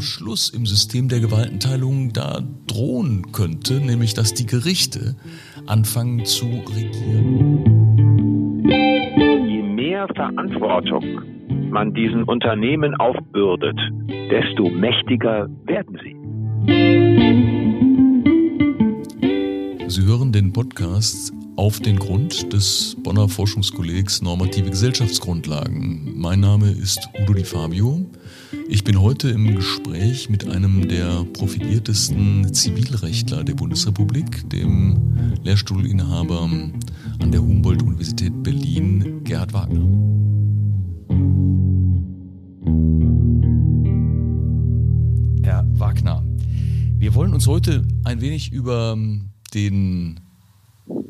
am Schluss im System der Gewaltenteilung da drohen könnte, nämlich dass die Gerichte anfangen zu regieren. Je mehr Verantwortung man diesen Unternehmen aufbürdet, desto mächtiger werden sie. Sie hören den Podcast auf den Grund des Bonner Forschungskollegs Normative Gesellschaftsgrundlagen. Mein Name ist Udo Di Fabio. Ich bin heute im Gespräch mit einem der profiliertesten Zivilrechtler der Bundesrepublik, dem Lehrstuhlinhaber an der Humboldt-Universität Berlin, Gerhard Wagner. Herr Wagner, wir wollen uns heute ein wenig über den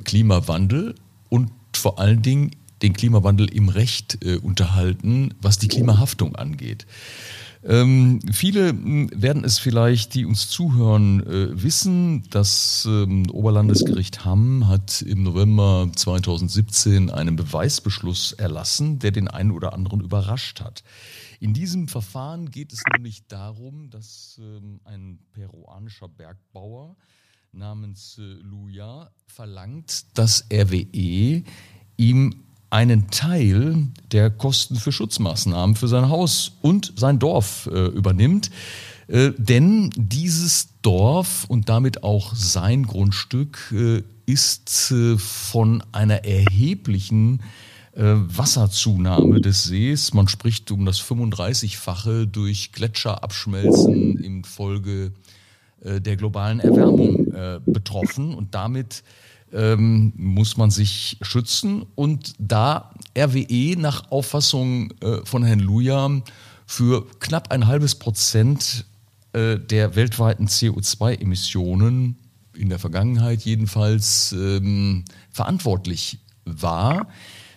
Klimawandel und vor allen Dingen den Klimawandel im Recht äh, unterhalten, was die Klimahaftung angeht. Ähm, viele hm, werden es vielleicht, die uns zuhören, äh, wissen. Das ähm, Oberlandesgericht Hamm hat im November 2017 einen Beweisbeschluss erlassen, der den einen oder anderen überrascht hat. In diesem Verfahren geht es nämlich darum, dass ähm, ein peruanischer Bergbauer namens äh, Luja verlangt, dass RWE ihm einen Teil der Kosten für Schutzmaßnahmen für sein Haus und sein Dorf äh, übernimmt. Äh, denn dieses Dorf und damit auch sein Grundstück äh, ist äh, von einer erheblichen äh, Wasserzunahme des Sees, man spricht um das 35-fache durch Gletscherabschmelzen infolge äh, der globalen Erwärmung betroffen und damit ähm, muss man sich schützen. Und da RWE nach Auffassung äh, von Herrn Luja für knapp ein halbes Prozent äh, der weltweiten CO2-Emissionen in der Vergangenheit jedenfalls ähm, verantwortlich war,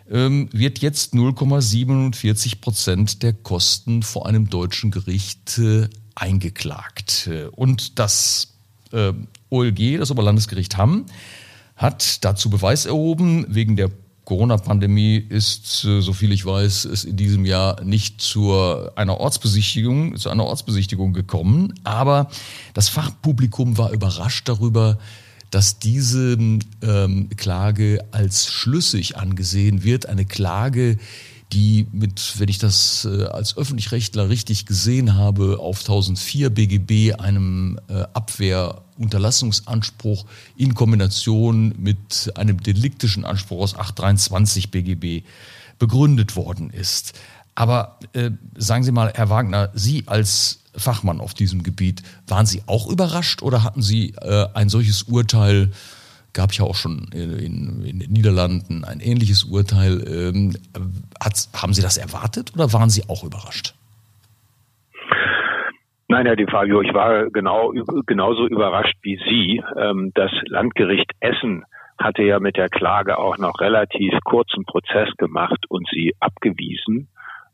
ähm, wird jetzt 0,47 Prozent der Kosten vor einem deutschen Gericht äh, eingeklagt. Und das äh, OLG, das Oberlandesgericht Hamm, hat dazu Beweis erhoben. Wegen der Corona-Pandemie ist, äh, so viel ich weiß, es in diesem Jahr nicht zu einer Ortsbesichtigung, zu einer Ortsbesichtigung gekommen. Aber das Fachpublikum war überrascht darüber, dass diese ähm, Klage als schlüssig angesehen wird. Eine Klage, die mit, wenn ich das äh, als Öffentlichrechtler richtig gesehen habe, auf 1004 BGB einem äh, Abwehrunterlassungsanspruch in Kombination mit einem deliktischen Anspruch aus 823 BGB begründet worden ist. Aber äh, sagen Sie mal, Herr Wagner, Sie als Fachmann auf diesem Gebiet, waren Sie auch überrascht oder hatten Sie äh, ein solches Urteil gab ja auch schon in, in den Niederlanden ein ähnliches Urteil. Ähm, hat, haben Sie das erwartet oder waren Sie auch überrascht? Nein, Herr De Fabio, ich war genau, genauso überrascht wie Sie. Ähm, das Landgericht Essen hatte ja mit der Klage auch noch relativ kurzen Prozess gemacht und sie abgewiesen.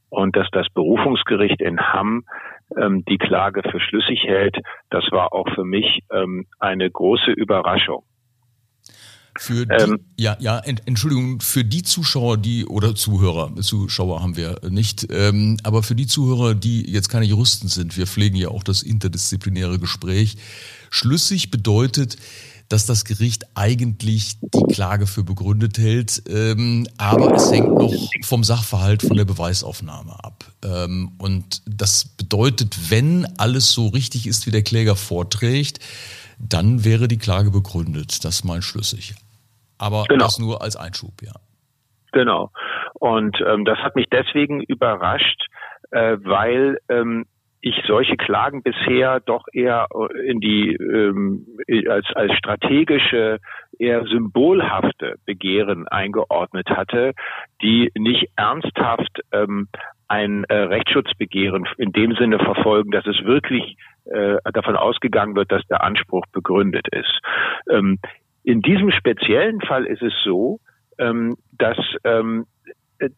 Und dass das Berufungsgericht in Hamm ähm, die Klage für schlüssig hält, das war auch für mich ähm, eine große Überraschung. Für die, ähm, ja, ja, Entschuldigung, für die Zuschauer, die oder Zuhörer, Zuschauer haben wir nicht, ähm, aber für die Zuhörer, die jetzt keine Juristen sind, wir pflegen ja auch das interdisziplinäre Gespräch. Schlüssig bedeutet, dass das Gericht eigentlich die Klage für begründet hält, ähm, aber es hängt noch vom Sachverhalt, von der Beweisaufnahme ab. Ähm, und das bedeutet, wenn alles so richtig ist, wie der Kläger vorträgt, dann wäre die Klage begründet. Das meint schlüssig. Aber genau. das nur als Einschub, ja. Genau. Und ähm, das hat mich deswegen überrascht, äh, weil ähm, ich solche Klagen bisher doch eher äh, in die ähm, als als strategische eher symbolhafte Begehren eingeordnet hatte, die nicht ernsthaft ähm, ein äh, Rechtsschutzbegehren in dem Sinne verfolgen, dass es wirklich äh, davon ausgegangen wird, dass der Anspruch begründet ist. Ähm, in diesem speziellen Fall ist es so, ähm, dass ähm,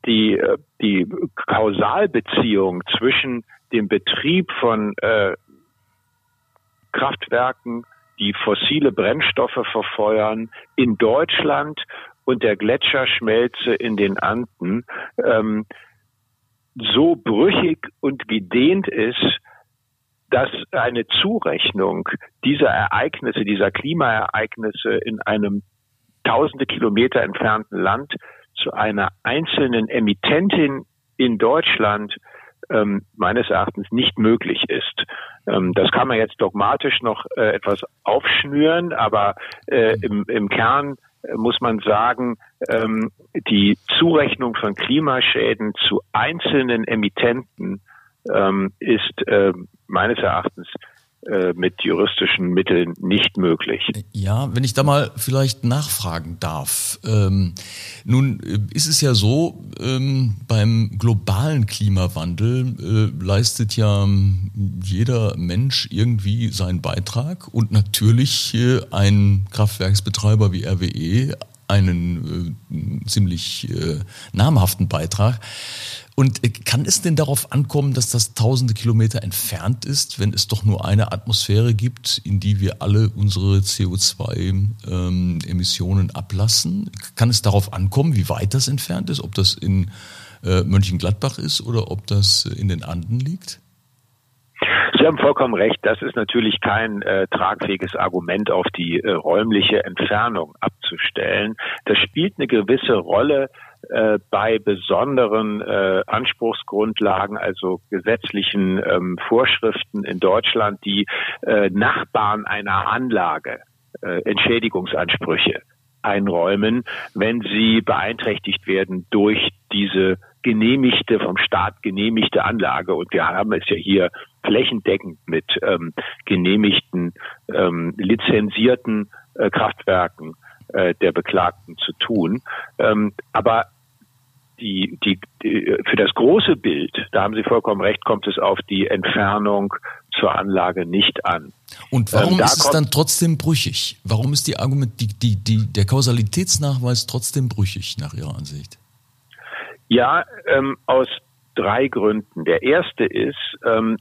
die, die Kausalbeziehung zwischen dem Betrieb von äh, Kraftwerken, die fossile Brennstoffe verfeuern, in Deutschland und der Gletscherschmelze in den Anden ähm, so brüchig und gedehnt ist, dass eine Zurechnung dieser Ereignisse, dieser Klimaereignisse in einem tausende Kilometer entfernten Land zu einer einzelnen Emittentin in Deutschland ähm, meines Erachtens nicht möglich ist. Ähm, das kann man jetzt dogmatisch noch äh, etwas aufschnüren, aber äh, im, im Kern äh, muss man sagen, ähm, die Zurechnung von Klimaschäden zu einzelnen Emittenten ähm, ist äh, meines Erachtens äh, mit juristischen Mitteln nicht möglich. Ja, wenn ich da mal vielleicht nachfragen darf. Ähm, nun äh, ist es ja so, ähm, beim globalen Klimawandel äh, leistet ja ähm, jeder Mensch irgendwie seinen Beitrag und natürlich äh, ein Kraftwerksbetreiber wie RWE einen ziemlich namhaften Beitrag. Und äh, kann es denn darauf ankommen, dass das tausende Kilometer entfernt ist, wenn es doch nur eine Atmosphäre gibt, in die wir alle unsere CO2-Emissionen ähm, ablassen? Kann es darauf ankommen, wie weit das entfernt ist, ob das in äh, Mönchengladbach ist oder ob das in den Anden liegt? Sie haben vollkommen recht. Das ist natürlich kein äh, tragfähiges Argument auf die äh, räumliche Entfernung abzustellen. Das spielt eine gewisse Rolle äh, bei besonderen äh, Anspruchsgrundlagen, also gesetzlichen ähm, Vorschriften in Deutschland, die äh, Nachbarn einer Anlage äh, Entschädigungsansprüche einräumen, wenn sie beeinträchtigt werden durch diese genehmigte, vom Staat genehmigte Anlage. Und wir haben es ja hier flächendeckend mit ähm, genehmigten, ähm, lizenzierten äh, Kraftwerken äh, der Beklagten zu tun. Ähm, aber die, die, die, für das große Bild, da haben Sie vollkommen recht, kommt es auf die Entfernung zur Anlage nicht an. Und warum ähm, ist es dann trotzdem brüchig? Warum ist die Argument, die, die, die, der Kausalitätsnachweis trotzdem brüchig nach Ihrer Ansicht? Ja, ähm, aus drei Gründen. Der erste ist, ähm,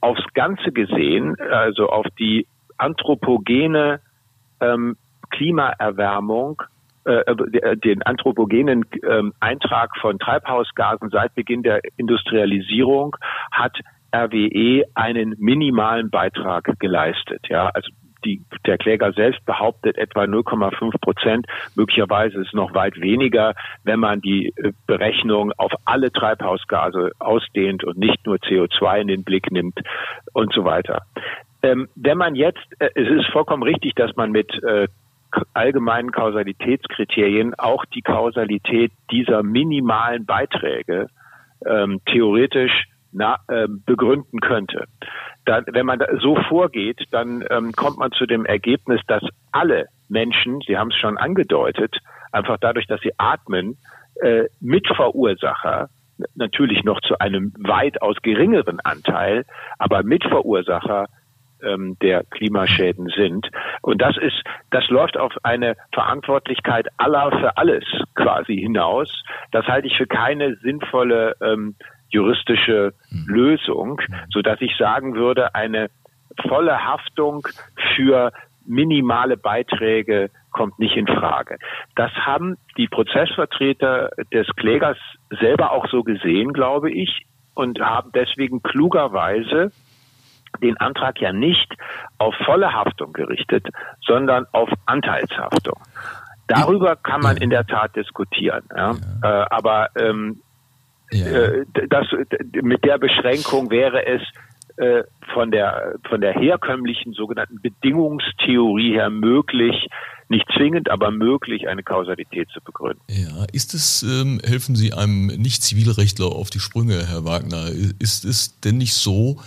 aufs Ganze gesehen, also auf die anthropogene ähm, Klimaerwärmung, äh, äh, den anthropogenen äh, Eintrag von Treibhausgasen seit Beginn der Industrialisierung hat RWE einen minimalen Beitrag geleistet. Ja, also die, der Kläger selbst behauptet etwa 0,5 Prozent. Möglicherweise ist es noch weit weniger, wenn man die äh, Berechnung auf alle Treibhausgase ausdehnt und nicht nur CO2 in den Blick nimmt und so weiter. Ähm, wenn man jetzt, äh, es ist vollkommen richtig, dass man mit äh, allgemeinen Kausalitätskriterien auch die Kausalität dieser minimalen Beiträge ähm, theoretisch na, äh, begründen könnte. Dann, wenn man so vorgeht, dann ähm, kommt man zu dem Ergebnis, dass alle Menschen, Sie haben es schon angedeutet, einfach dadurch, dass sie atmen, äh, Mitverursacher, natürlich noch zu einem weitaus geringeren Anteil, aber Mitverursacher ähm, der Klimaschäden sind. Und das ist, das läuft auf eine Verantwortlichkeit aller für alles quasi hinaus. Das halte ich für keine sinnvolle ähm, juristische hm. Lösung, so dass ich sagen würde, eine volle Haftung für minimale Beiträge kommt nicht in Frage. Das haben die Prozessvertreter des Klägers selber auch so gesehen, glaube ich, und haben deswegen klugerweise den Antrag ja nicht auf volle Haftung gerichtet, sondern auf Anteilshaftung. Darüber kann man in der Tat diskutieren. Ja? ja. Äh, aber ähm, ja. Äh, das, mit der Beschränkung wäre es äh, von der von der herkömmlichen sogenannten Bedingungstheorie her möglich, nicht zwingend, aber möglich, eine Kausalität zu begründen. Ja, ist es, ähm, helfen Sie einem Nicht-Zivilrechtler auf die Sprünge, Herr Wagner, ist es denn nicht so,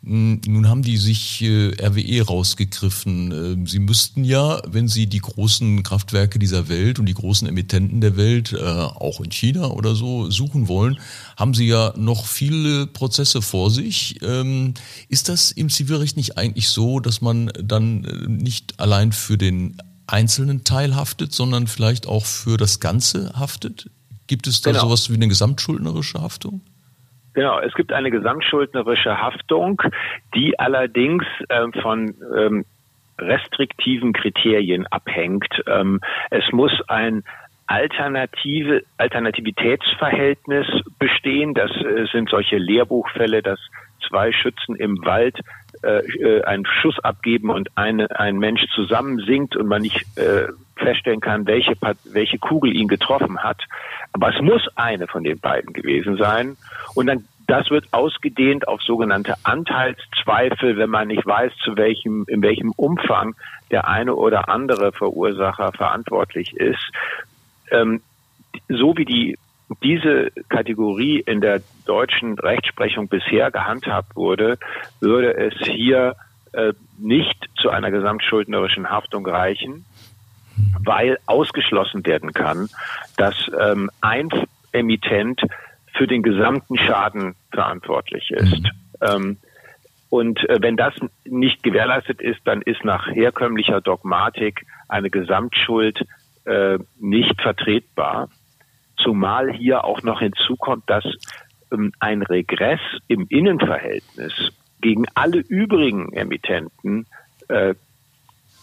nun haben die sich äh, RWE rausgegriffen. Äh, sie müssten ja, wenn sie die großen Kraftwerke dieser Welt und die großen Emittenten der Welt, äh, auch in China oder so, suchen wollen, haben sie ja noch viele Prozesse vor sich. Ähm, ist das im Zivilrecht nicht eigentlich so, dass man dann äh, nicht allein für den einzelnen Teil haftet, sondern vielleicht auch für das Ganze haftet? Gibt es da genau. sowas wie eine gesamtschuldnerische Haftung? Genau, es gibt eine gesamtschuldnerische Haftung, die allerdings äh, von ähm, restriktiven Kriterien abhängt. Ähm, es muss ein alternative Alternativitätsverhältnis bestehen. Das äh, sind solche Lehrbuchfälle, dass zwei Schützen im Wald äh, äh, einen Schuss abgeben und eine, ein Mensch zusammensinkt und man nicht äh, feststellen kann, welche, welche Kugel ihn getroffen hat. Aber es muss eine von den beiden gewesen sein. Und dann das wird ausgedehnt auf sogenannte Anteilszweifel, wenn man nicht weiß, zu welchem, in welchem Umfang der eine oder andere Verursacher verantwortlich ist. Ähm, so wie die diese Kategorie in der deutschen Rechtsprechung bisher gehandhabt wurde, würde es hier äh, nicht zu einer gesamtschuldnerischen Haftung reichen, weil ausgeschlossen werden kann, dass ähm, ein Emittent für den gesamten Schaden verantwortlich ist. Mhm. Ähm, und äh, wenn das nicht gewährleistet ist, dann ist nach herkömmlicher Dogmatik eine Gesamtschuld äh, nicht vertretbar. Zumal hier auch noch hinzukommt, dass ähm, ein Regress im Innenverhältnis gegen alle übrigen Emittenten äh,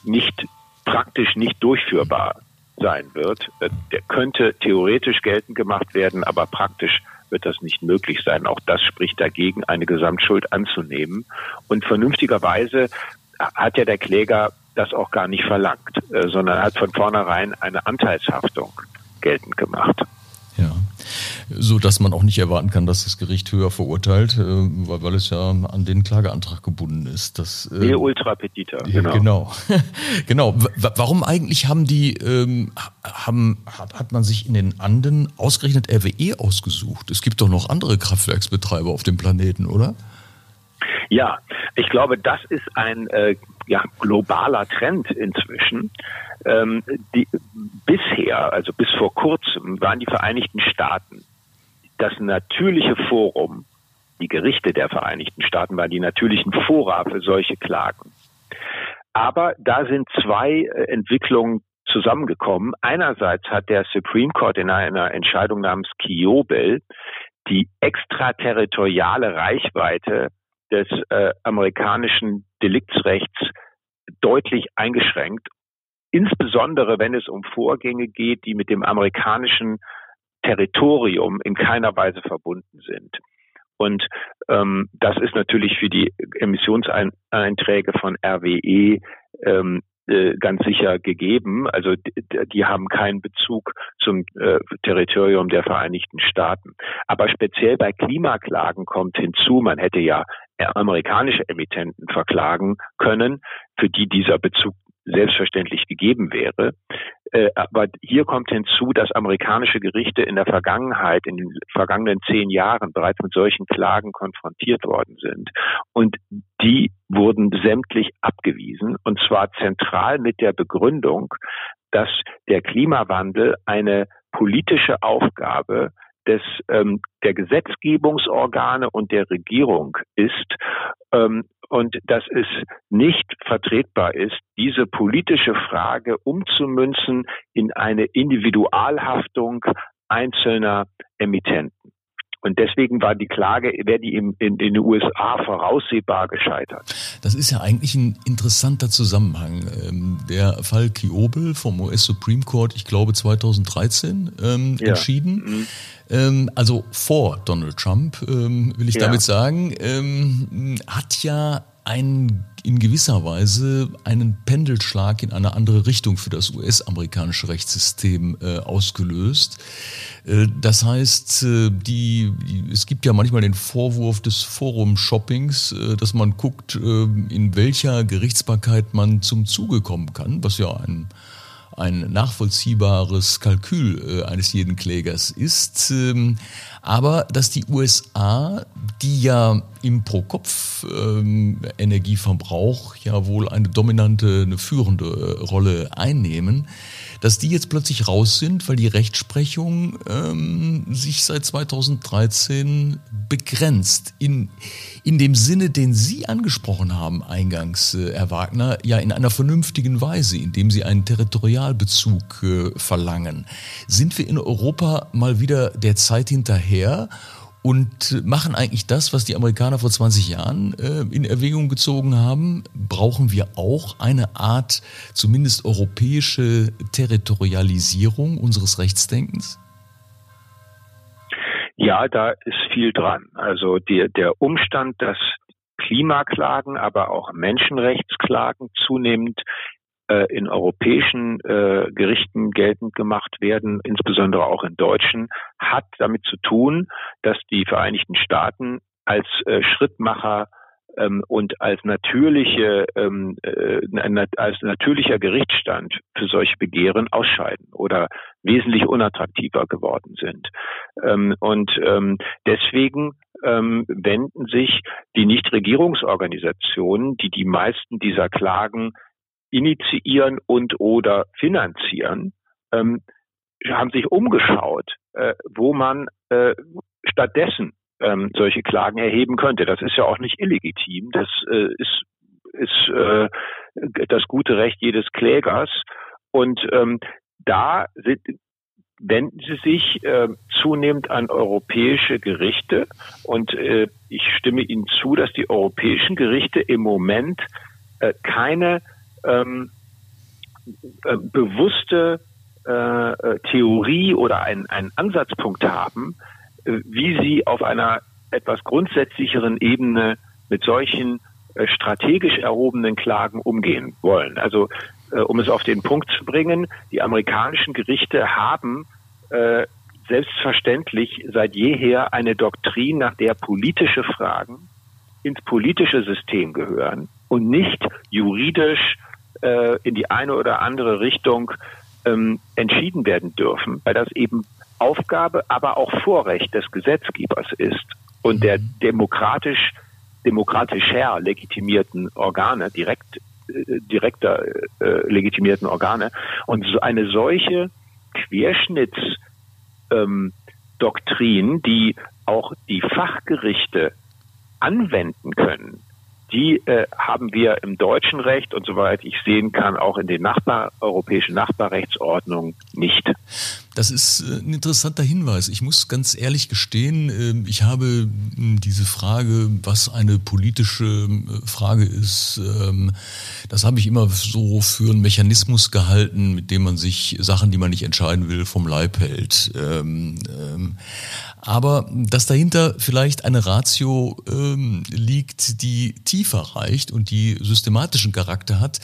nicht praktisch nicht durchführbar sein wird. Äh, der könnte theoretisch geltend gemacht werden, aber praktisch wird das nicht möglich sein. Auch das spricht dagegen, eine Gesamtschuld anzunehmen. Und vernünftigerweise hat ja der Kläger das auch gar nicht verlangt, äh, sondern hat von vornherein eine Anteilshaftung geltend gemacht. Ja, so dass man auch nicht erwarten kann, dass das Gericht höher verurteilt, äh, weil, weil es ja an den Klageantrag gebunden ist. Das, äh, nee, ultra petita, genau. Genau. genau. Warum eigentlich haben die, ähm, haben, hat, hat man sich in den Anden ausgerechnet RWE ausgesucht? Es gibt doch noch andere Kraftwerksbetreiber auf dem Planeten, oder? Ja, ich glaube, das ist ein äh, ja, globaler Trend inzwischen. Ähm, die, bisher, also bis vor kurzem, waren die Vereinigten Staaten das natürliche Forum. Die Gerichte der Vereinigten Staaten waren die natürlichen Fora für solche Klagen. Aber da sind zwei äh, Entwicklungen zusammengekommen. Einerseits hat der Supreme Court in einer Entscheidung namens Kiobel die extraterritoriale Reichweite des äh, amerikanischen Deliktsrechts deutlich eingeschränkt, insbesondere wenn es um Vorgänge geht, die mit dem amerikanischen Territorium in keiner Weise verbunden sind. Und ähm, das ist natürlich für die Emissionseinträge von RWE ähm, äh, ganz sicher gegeben. Also die, haben keinen Bezug zum äh, Territorium der Vereinigten Staaten. Aber speziell bei Klimaklagen kommt hinzu, man hätte ja amerikanische Emittenten verklagen können, für die dieser Bezug selbstverständlich gegeben wäre. Äh, aber hier kommt hinzu, dass amerikanische Gerichte in der Vergangenheit, in den vergangenen zehn Jahren bereits mit solchen Klagen konfrontiert worden sind. Und die wurden sämtlich abgewiesen, und zwar zentral mit der Begründung, dass der Klimawandel eine politische Aufgabe des, ähm, der Gesetzgebungsorgane und der Regierung ist ähm, und dass es nicht vertretbar ist, diese politische Frage umzumünzen in eine Individualhaftung einzelner Emittenten. Und deswegen war die Klage, wäre die in, in, in, den USA voraussehbar gescheitert. Das ist ja eigentlich ein interessanter Zusammenhang. Ähm, der Fall Kiobel vom US Supreme Court, ich glaube 2013, ähm, ja. entschieden. Mhm. Ähm, also vor Donald Trump, ähm, will ich ja. damit sagen, ähm, hat ja ein, in gewisser Weise einen Pendelschlag in eine andere Richtung für das US-amerikanische Rechtssystem äh, ausgelöst. Äh, das heißt, äh, die, es gibt ja manchmal den Vorwurf des Forum-Shoppings, äh, dass man guckt, äh, in welcher Gerichtsbarkeit man zum Zuge kommen kann, was ja ein ein nachvollziehbares Kalkül äh, eines jeden Klägers ist. Ähm, aber dass die USA, die ja im Pro-Kopf-Energieverbrauch ähm, ja wohl eine dominante, eine führende äh, Rolle einnehmen, dass die jetzt plötzlich raus sind, weil die Rechtsprechung ähm, sich seit 2013 begrenzt. In, in dem Sinne, den Sie angesprochen haben eingangs, äh, Herr Wagner, ja in einer vernünftigen Weise, indem Sie einen Territorialbezug äh, verlangen. Sind wir in Europa mal wieder der Zeit hinterher? Und machen eigentlich das, was die Amerikaner vor 20 Jahren äh, in Erwägung gezogen haben. Brauchen wir auch eine Art, zumindest europäische Territorialisierung unseres Rechtsdenkens? Ja, da ist viel dran. Also die, der Umstand, dass Klimaklagen, aber auch Menschenrechtsklagen zunehmend in europäischen äh, Gerichten geltend gemacht werden, insbesondere auch in deutschen, hat damit zu tun, dass die Vereinigten Staaten als äh, Schrittmacher ähm, und als natürliche ähm, äh, als natürlicher Gerichtsstand für solche Begehren ausscheiden oder wesentlich unattraktiver geworden sind. Ähm, und ähm, deswegen ähm, wenden sich die Nichtregierungsorganisationen, die die meisten dieser Klagen initiieren und oder finanzieren, ähm, haben sich umgeschaut, äh, wo man äh, stattdessen ähm, solche Klagen erheben könnte. Das ist ja auch nicht illegitim. Das äh, ist, ist äh, das gute Recht jedes Klägers. Und ähm, da sind, wenden sie sich äh, zunehmend an europäische Gerichte. Und äh, ich stimme Ihnen zu, dass die europäischen Gerichte im Moment äh, keine ähm, äh, bewusste äh, äh Theorie oder einen, einen Ansatzpunkt haben, äh, wie sie auf einer etwas grundsätzlicheren Ebene mit solchen äh, strategisch erhobenen Klagen umgehen wollen. Also um es auf den Punkt zu bringen, die amerikanischen Gerichte haben selbstverständlich seit jeher eine Doktrin, nach der politische Fragen ins politische System gehören und nicht juridisch äh, in die eine oder andere Richtung ähm, entschieden werden dürfen, weil das eben Aufgabe, aber auch Vorrecht des Gesetzgebers ist und der mhm. demokratisch demokratischer legitimierten Organe, direkt äh, direkter äh, legitimierten Organe. Und so eine solche Querschnittsdoktrin, ähm, die auch die Fachgerichte anwenden können, die äh, haben wir im deutschen Recht und soweit ich sehen kann auch in den Nachbar, europäischen Nachbarrechtsordnungen nicht. Das ist äh, ein interessanter Hinweis. Ich muss ganz ehrlich gestehen, ähm, ich habe hm, diese Frage, was eine politische äh, Frage ist, ähm, das habe ich immer so für einen Mechanismus gehalten, mit dem man sich Sachen, die man nicht entscheiden will, vom Leib hält. Ähm, aber dass dahinter vielleicht eine Ratio ähm, liegt, die tiefer reicht und die systematischen Charakter hat,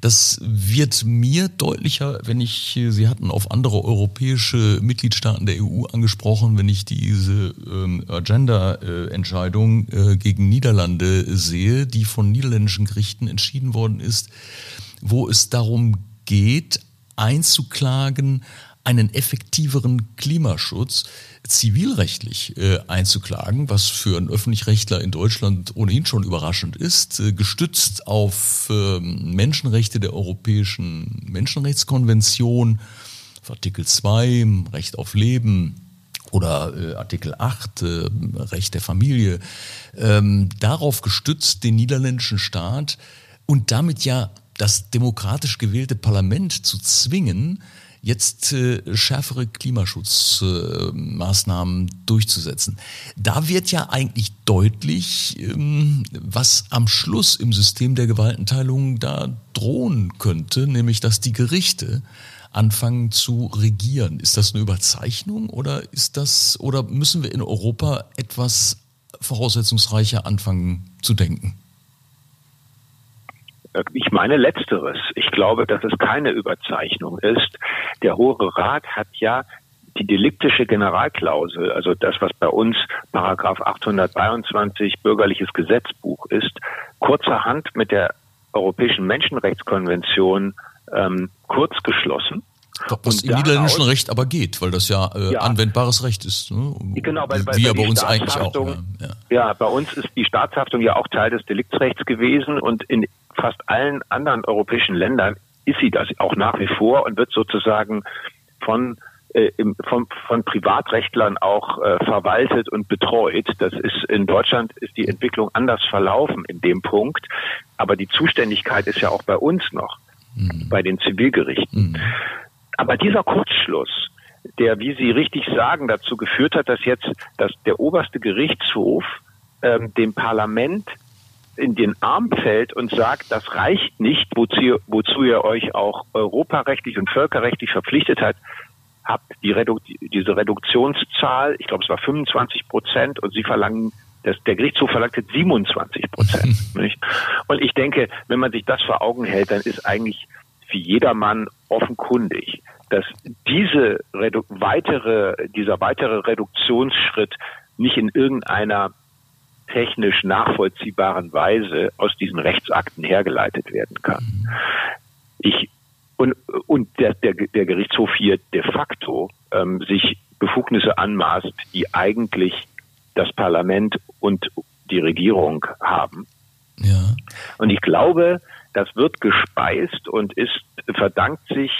das wird mir deutlicher, wenn ich, Sie hatten auf andere europäische Mitgliedstaaten der EU angesprochen, wenn ich diese ähm, Agenda-Entscheidung äh, gegen Niederlande sehe, die von niederländischen Gerichten entschieden worden ist, wo es darum geht, einzuklagen, einen effektiveren Klimaschutz zivilrechtlich äh, einzuklagen, was für einen Öffentlichrechtler in Deutschland ohnehin schon überraschend ist, äh, gestützt auf äh, Menschenrechte der Europäischen Menschenrechtskonvention, Artikel 2, Recht auf Leben, oder äh, Artikel 8, äh, Recht der Familie, ähm, darauf gestützt den niederländischen Staat und damit ja das demokratisch gewählte Parlament zu zwingen, jetzt äh, schärfere Klimaschutzmaßnahmen äh, durchzusetzen. Da wird ja eigentlich deutlich, ähm, was am Schluss im System der Gewaltenteilung da drohen könnte, nämlich dass die Gerichte anfangen zu regieren. Ist das eine Überzeichnung oder ist das oder müssen wir in Europa etwas voraussetzungsreicher anfangen zu denken? Ich meine letzteres. Ich glaube, dass es keine Überzeichnung ist. Der Hohe Rat hat ja die deliktische Generalklausel, also das, was bei uns Paragraph 823 bürgerliches Gesetzbuch ist, kurzerhand mit der Europäischen Menschenrechtskonvention ähm, kurz geschlossen. Was im niederländischen Recht aber geht, weil das ja, äh, ja anwendbares Recht ist. Ne? Genau, weil, weil, Wie ja bei uns eigentlich auch. Ja. ja. ja, bei uns ist die Staatshaftung ja auch Teil des Deliktsrechts gewesen und in fast allen anderen europäischen Ländern ist sie das auch nach wie vor und wird sozusagen von äh, im, von, von Privatrechtlern auch äh, verwaltet und betreut. Das ist in Deutschland ist die Entwicklung anders verlaufen in dem Punkt, aber die Zuständigkeit ist ja auch bei uns noch mhm. bei den Zivilgerichten. Mhm. Aber dieser Kurzschluss, der, wie Sie richtig sagen, dazu geführt hat, dass jetzt dass der oberste Gerichtshof ähm, dem Parlament in den Arm fällt und sagt, das reicht nicht, wozu, wozu ihr euch auch europarechtlich und völkerrechtlich verpflichtet hat, habe die Redu diese Reduktionszahl, ich glaube es war 25 Prozent und sie verlangen das, der Gerichtshof verlangt jetzt 27 Prozent. und ich denke, wenn man sich das vor Augen hält, dann ist eigentlich für jedermann offenkundig, dass diese Redu weitere, dieser weitere Reduktionsschritt nicht in irgendeiner technisch nachvollziehbaren Weise aus diesen Rechtsakten hergeleitet werden kann. Ich und, und der, der, der Gerichtshof hier de facto ähm, sich Befugnisse anmaßt, die eigentlich das Parlament und die Regierung haben. Ja. Und ich glaube, das wird gespeist und ist verdankt sich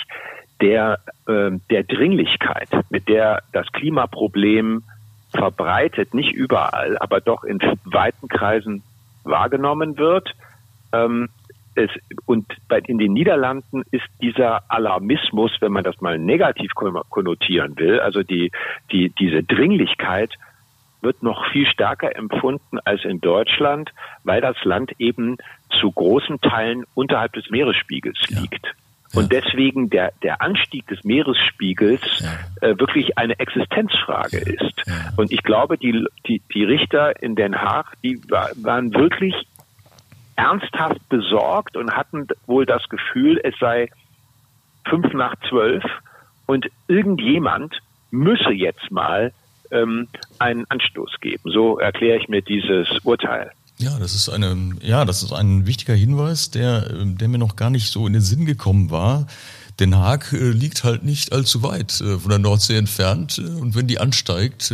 der äh, der Dringlichkeit, mit der das Klimaproblem verbreitet, nicht überall, aber doch in weiten Kreisen wahrgenommen wird. Ähm, es, und bei, in den Niederlanden ist dieser Alarmismus, wenn man das mal negativ konnotieren will, also die, die, diese Dringlichkeit wird noch viel stärker empfunden als in Deutschland, weil das Land eben zu großen Teilen unterhalb des Meeresspiegels ja. liegt. Und deswegen der, der Anstieg des Meeresspiegels ja. äh, wirklich eine Existenzfrage ist. Ja. Und ich glaube, die, die, die Richter in Den Haag, die war, waren wirklich ernsthaft besorgt und hatten wohl das Gefühl, es sei fünf nach zwölf und irgendjemand müsse jetzt mal ähm, einen Anstoß geben. So erkläre ich mir dieses Urteil. Ja, das ist eine, ja, das ist ein wichtiger Hinweis, der, der mir noch gar nicht so in den Sinn gekommen war. Den Haag äh, liegt halt nicht allzu weit äh, von der Nordsee entfernt äh, und wenn die ansteigt,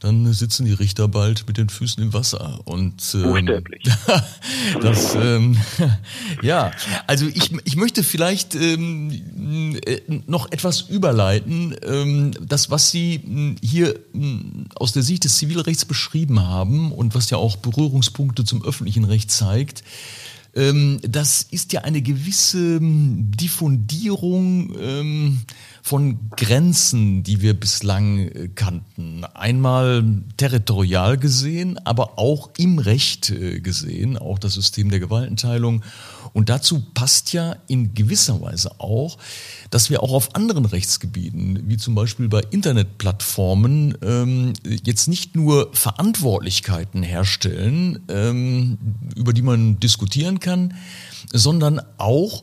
dann sitzen die Richter bald mit den Füßen im Wasser. Und ähm, das, ähm, ja, also ich, ich möchte vielleicht ähm, äh, noch etwas überleiten. Ähm, das, was Sie hm, hier hm, aus der Sicht des Zivilrechts beschrieben haben und was ja auch Berührungspunkte zum öffentlichen Recht zeigt, das ist ja eine gewisse hm, Diffundierung ähm, von Grenzen, die wir bislang äh, kannten. Einmal territorial gesehen, aber auch im Recht äh, gesehen, auch das System der Gewaltenteilung. Und dazu passt ja in gewisser Weise auch, dass wir auch auf anderen Rechtsgebieten, wie zum Beispiel bei Internetplattformen, ähm, jetzt nicht nur Verantwortlichkeiten herstellen, ähm, über die man diskutieren kann, sondern auch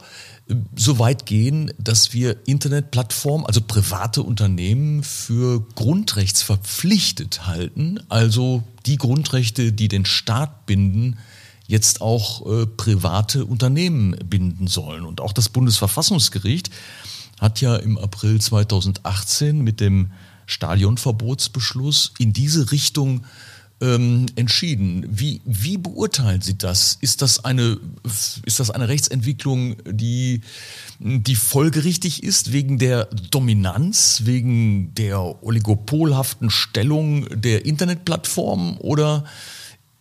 so weit gehen, dass wir Internetplattformen, also private Unternehmen, für grundrechtsverpflichtet halten, also die Grundrechte, die den Staat binden, jetzt auch äh, private Unternehmen binden sollen. Und auch das Bundesverfassungsgericht hat ja im April 2018 mit dem Stadionverbotsbeschluss in diese Richtung ähm, entschieden. Wie, wie beurteilen Sie das? Ist das eine, ist das eine Rechtsentwicklung, die, die folgerichtig ist wegen der Dominanz, wegen der oligopolhaften Stellung der Internetplattformen oder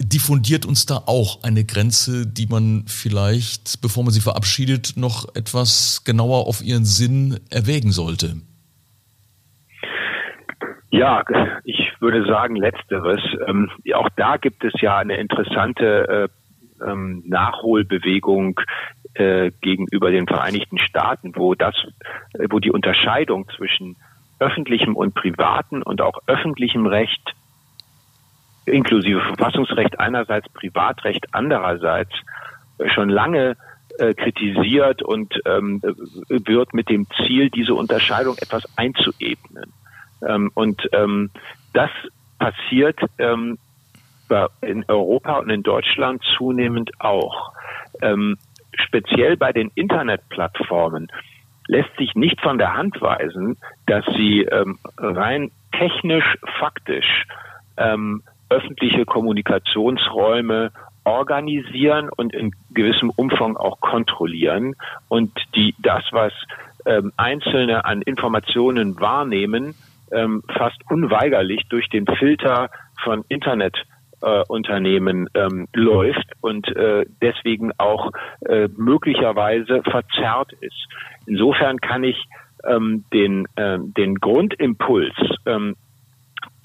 diffundiert uns da auch eine Grenze, die man vielleicht, bevor man sie verabschiedet, noch etwas genauer auf ihren Sinn erwägen sollte? Ja, ich würde sagen letzteres. Ähm, auch da gibt es ja eine interessante äh, ähm, Nachholbewegung äh, gegenüber den Vereinigten Staaten, wo das, äh, wo die Unterscheidung zwischen öffentlichem und privaten und auch öffentlichem Recht inklusive Verfassungsrecht einerseits, Privatrecht andererseits schon lange äh, kritisiert und ähm, wird mit dem Ziel, diese Unterscheidung etwas einzuebnen. Ähm, und ähm, das passiert ähm, in Europa und in Deutschland zunehmend auch. Ähm, speziell bei den Internetplattformen lässt sich nicht von der Hand weisen, dass sie ähm, rein technisch, faktisch ähm, öffentliche Kommunikationsräume organisieren und in gewissem Umfang auch kontrollieren und die das, was ähm, Einzelne an Informationen wahrnehmen, ähm, fast unweigerlich durch den Filter von Internetunternehmen äh, ähm, läuft und äh, deswegen auch äh, möglicherweise verzerrt ist. Insofern kann ich ähm, den, äh, den Grundimpuls, ähm,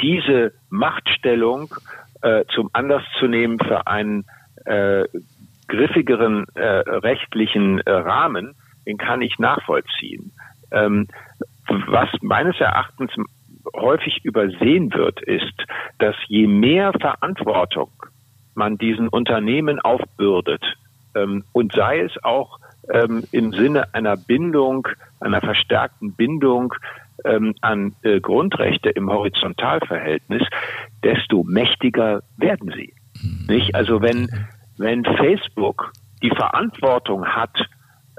diese Machtstellung äh, zum Anlass zu nehmen für einen äh, griffigeren äh, rechtlichen äh, Rahmen, den kann ich nachvollziehen. Ähm, was meines Erachtens häufig übersehen wird, ist, dass je mehr Verantwortung man diesen Unternehmen aufbürdet, ähm, und sei es auch ähm, im Sinne einer Bindung, einer verstärkten Bindung ähm, an äh, Grundrechte im Horizontalverhältnis, desto mächtiger werden sie. Mhm. Nicht? Also wenn, wenn Facebook die Verantwortung hat,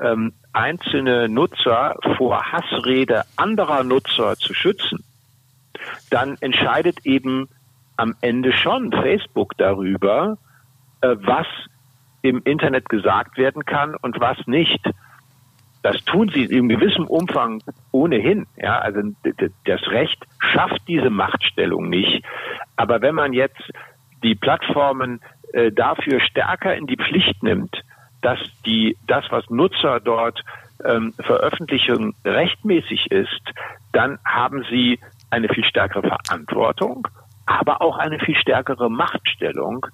ähm, einzelne Nutzer vor Hassrede anderer Nutzer zu schützen, dann entscheidet eben am Ende schon Facebook darüber, äh, was im Internet gesagt werden kann und was nicht. Das tun sie in gewissem Umfang ohnehin. Ja, also das Recht schafft diese Machtstellung nicht. Aber wenn man jetzt die Plattformen äh, dafür stärker in die Pflicht nimmt, dass die das, was Nutzer dort ähm, veröffentlichen, rechtmäßig ist, dann haben sie eine viel stärkere Verantwortung aber auch eine viel stärkere Machtstellung.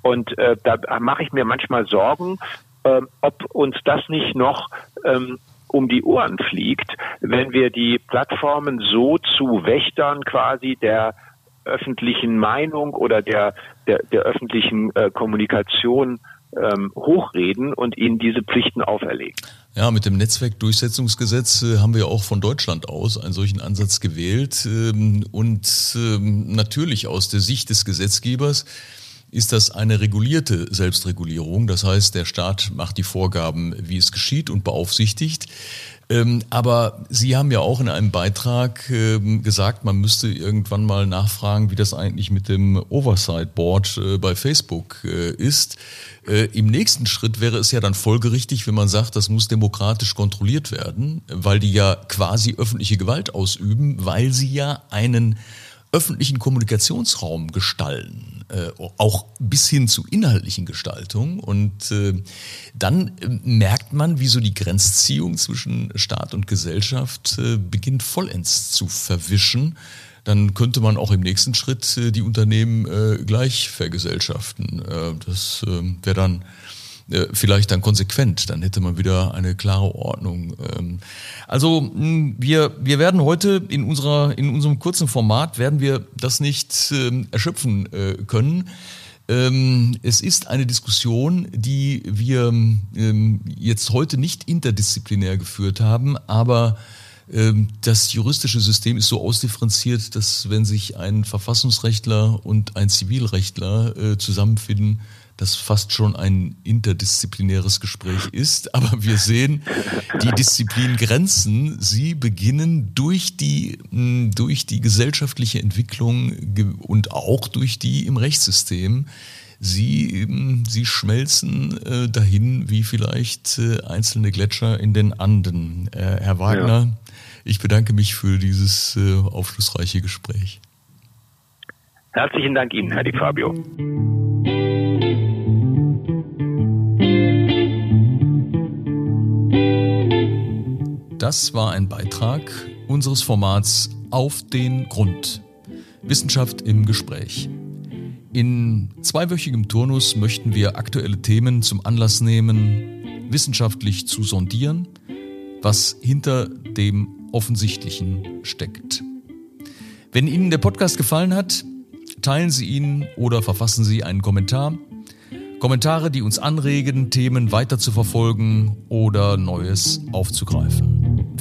Und äh, da mache ich mir manchmal Sorgen, äh, ob uns das nicht noch ähm, um die Ohren fliegt, wenn wir die Plattformen so zu Wächtern quasi der öffentlichen Meinung oder der, der, der öffentlichen äh, Kommunikation ähm, hochreden und ihnen diese Pflichten auferlegen. Ja, mit dem Netzwerkdurchsetzungsgesetz äh, haben wir auch von Deutschland aus einen solchen Ansatz gewählt. Ähm, und ähm, natürlich aus der Sicht des Gesetzgebers ist das eine regulierte Selbstregulierung. Das heißt, der Staat macht die Vorgaben, wie es geschieht und beaufsichtigt. Ähm, aber Sie haben ja auch in einem Beitrag ähm, gesagt, man müsste irgendwann mal nachfragen, wie das eigentlich mit dem Oversight Board äh, bei Facebook äh, ist. Äh, Im nächsten Schritt wäre es ja dann folgerichtig, wenn man sagt, das muss demokratisch kontrolliert werden, weil die ja quasi öffentliche Gewalt ausüben, weil sie ja einen öffentlichen Kommunikationsraum gestalten, äh, auch bis hin zu inhaltlichen Gestaltung. Und äh, dann äh, merkt man, wie so die Grenzziehung zwischen Staat und Gesellschaft äh, beginnt vollends zu verwischen. Dann könnte man auch im nächsten Schritt äh, die Unternehmen äh, gleich vergesellschaften. Das wäre dann äh, vielleicht dann konsequent, dann hätte man wieder eine klare Ordnung. Ähm, also wir, wir werden heute in unserer in unserem kurzen Format werden wir das nicht ähm, erschöpfen äh, können. Ähm, es ist eine Diskussion, die wir jetzt heute nicht interdisziplinär geführt haben, aber das juristische System ist so ausdifferenziert, dass wenn sich ein Verfassungsrechtler und ein Zivilrechtler äh, zusammenfinden, das fast schon ein interdisziplinäres Gespräch ist. Aber wir sehen die Disziplingrenzen, sie beginnen durch die, durch die gesellschaftliche Entwicklung und auch durch die im Rechtssystem. Sie, sie schmelzen äh, dahin wie vielleicht äh, einzelne Gletscher in den Anden. Äh, Herr Wagner, ja. ich bedanke mich für dieses aufschlussreiche Gespräch. Herzlichen Dank Ihnen, Herr Di Fabio. Das war ein Beitrag unseres Formats Auf den Grund. Wissenschaft im Gespräch. In zweiwöchigem Turnus möchten wir aktuelle Themen zum Anlass nehmen, wissenschaftlich zu sondieren, was hinter dem Offensichtlichen steckt. Wenn Ihnen der Podcast gefallen hat, teilen Sie ihn oder verfassen Sie einen Kommentar. Kommentare, die uns anregen, Themen weiter zu verfolgen oder Neues aufzugreifen.